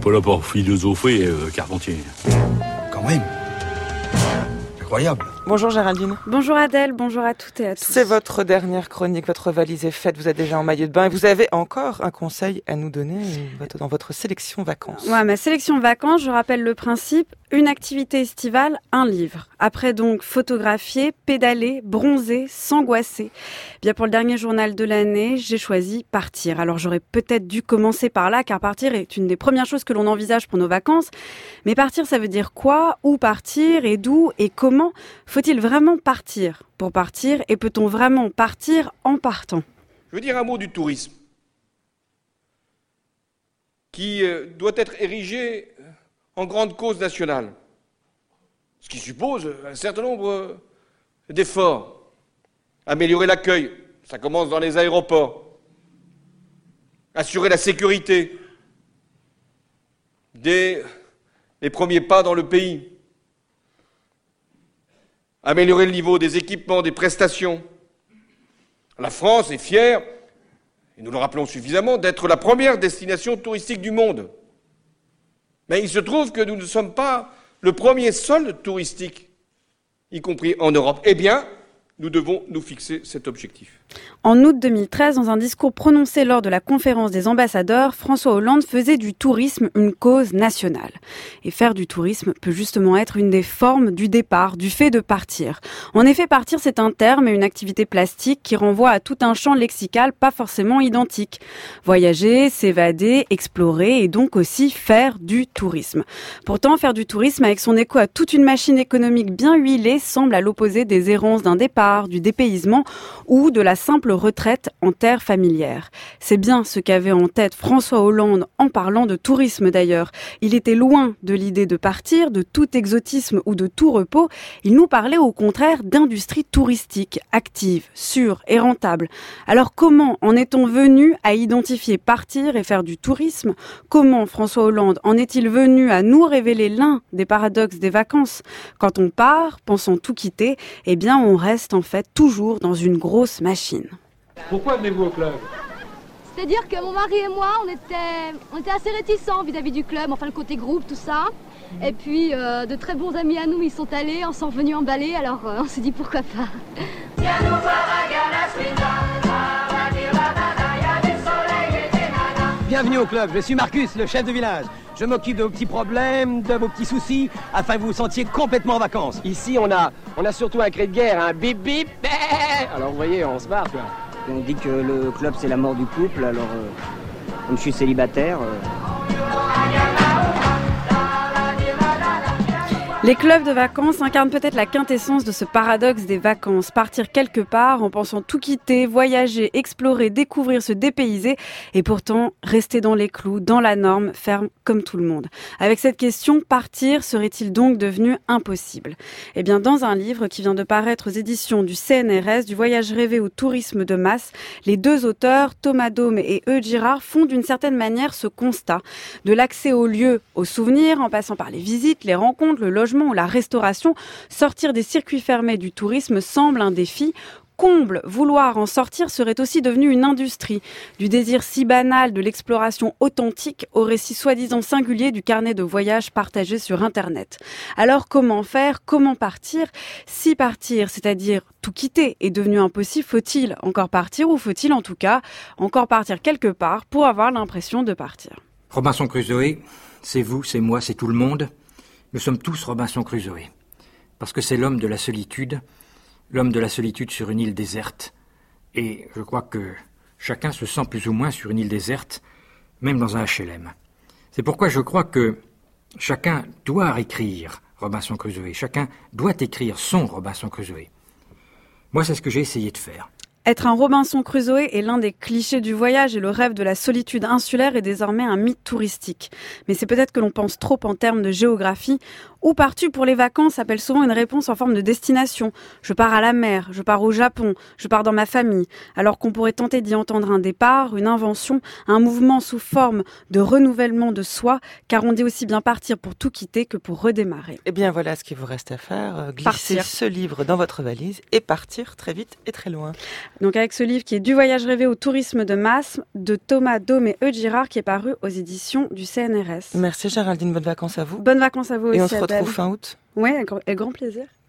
pas là pour philosopher, euh, Carpentier. Quand même. Incroyable. Bonjour Géraldine. Bonjour Adèle, bonjour à toutes et à tous. C'est votre dernière chronique, votre valise est faite, vous êtes déjà en maillot de bain et vous avez encore un conseil à nous donner dans votre sélection vacances. Ouais, ma sélection vacances, je rappelle le principe, une activité estivale, un livre. Après donc photographier, pédaler, bronzer, s'angoisser. Bien pour le dernier journal de l'année, j'ai choisi partir. Alors j'aurais peut-être dû commencer par là car partir est une des premières choses que l'on envisage pour nos vacances. Mais partir ça veut dire quoi? Où partir? Et d'où? Et comment? Faut-il vraiment partir pour partir et peut-on vraiment partir en partant? Je veux dire un mot du tourisme qui euh, doit être érigé en grande cause nationale, ce qui suppose un certain nombre d'efforts. Améliorer l'accueil, ça commence dans les aéroports. Assurer la sécurité dès les premiers pas dans le pays. Améliorer le niveau des équipements, des prestations. La France est fière, et nous le rappelons suffisamment, d'être la première destination touristique du monde. Mais il se trouve que nous ne sommes pas le premier sol touristique, y compris en Europe. Eh bien, nous devons nous fixer cet objectif. En août 2013, dans un discours prononcé lors de la conférence des ambassadeurs, François Hollande faisait du tourisme une cause nationale. Et faire du tourisme peut justement être une des formes du départ, du fait de partir. En effet, partir, c'est un terme et une activité plastique qui renvoie à tout un champ lexical pas forcément identique. Voyager, s'évader, explorer et donc aussi faire du tourisme. Pourtant, faire du tourisme avec son écho à toute une machine économique bien huilée semble à l'opposé des errances d'un départ, du dépaysement ou de la simple retraite en terre familière. C'est bien ce qu'avait en tête François Hollande en parlant de tourisme d'ailleurs. Il était loin de l'idée de partir, de tout exotisme ou de tout repos. Il nous parlait au contraire d'industrie touristique, active, sûre et rentable. Alors comment en est-on venu à identifier partir et faire du tourisme? Comment François Hollande en est-il venu à nous révéler l'un des paradoxes des vacances? Quand on part, pensant tout quitter, eh bien on reste en fait toujours dans une grosse machine pourquoi venez-vous au club? C'est-à-dire que mon mari et moi, on était, on était assez réticents vis-à-vis du club, enfin le côté groupe, tout ça. Et puis euh, de très bons amis à nous, ils sont allés, on sont venus emballer, alors euh, on s'est dit pourquoi pas. Bienvenue au club, je suis Marcus, le chef de village. Je m'occupe de vos petits problèmes, de vos petits soucis, afin que vous vous sentiez complètement en vacances. Ici, on a, on a surtout un cri de guerre, un bip bip. Alors vous voyez, on se barre quoi. On dit que le club c'est la mort du couple, alors euh, comme je suis célibataire. Euh, Les clubs de vacances incarnent peut-être la quintessence de ce paradoxe des vacances. Partir quelque part en pensant tout quitter, voyager, explorer, découvrir, se dépayser et pourtant rester dans les clous, dans la norme, faire comme tout le monde. Avec cette question, partir serait-il donc devenu impossible? Eh bien, dans un livre qui vient de paraître aux éditions du CNRS, du voyage rêvé au tourisme de masse, les deux auteurs, Thomas Dome et Eudes Girard, font d'une certaine manière ce constat. De l'accès aux lieux, aux souvenirs, en passant par les visites, les rencontres, le logement, ou la restauration, sortir des circuits fermés du tourisme semble un défi. Comble, vouloir en sortir serait aussi devenu une industrie, du désir si banal de l'exploration authentique au récit soi-disant singulier du carnet de voyage partagé sur Internet. Alors comment faire? Comment partir? Si partir, c'est-à-dire tout quitter, est devenu impossible, faut-il encore partir ou faut-il en tout cas encore partir quelque part pour avoir l'impression de partir? Robinson Crusoe, c'est vous, c'est moi, c'est tout le monde. Nous sommes tous Robinson Crusoe, parce que c'est l'homme de la solitude, l'homme de la solitude sur une île déserte, et je crois que chacun se sent plus ou moins sur une île déserte, même dans un HLM. C'est pourquoi je crois que chacun doit écrire Robinson Crusoe, chacun doit écrire son Robinson Crusoe. Moi, c'est ce que j'ai essayé de faire. Être un Robinson Crusoe est l'un des clichés du voyage et le rêve de la solitude insulaire est désormais un mythe touristique. Mais c'est peut-être que l'on pense trop en termes de géographie. Où pars-tu pour les vacances appelle souvent une réponse en forme de destination. Je pars à la mer, je pars au Japon, je pars dans ma famille. Alors qu'on pourrait tenter d'y entendre un départ, une invention, un mouvement sous forme de renouvellement de soi, car on dit aussi bien partir pour tout quitter que pour redémarrer. Eh bien voilà ce qu'il vous reste à faire, euh, glisser ce livre dans votre valise et partir très vite et très loin. Donc avec ce livre qui est Du voyage rêvé au tourisme de masse de Thomas Dome et Eudes Girard qui est paru aux éditions du CNRS. Merci Géraldine, bonnes vacances à vous. Bonnes vacances à vous et aussi. on se retrouve fin août Oui, avec grand plaisir.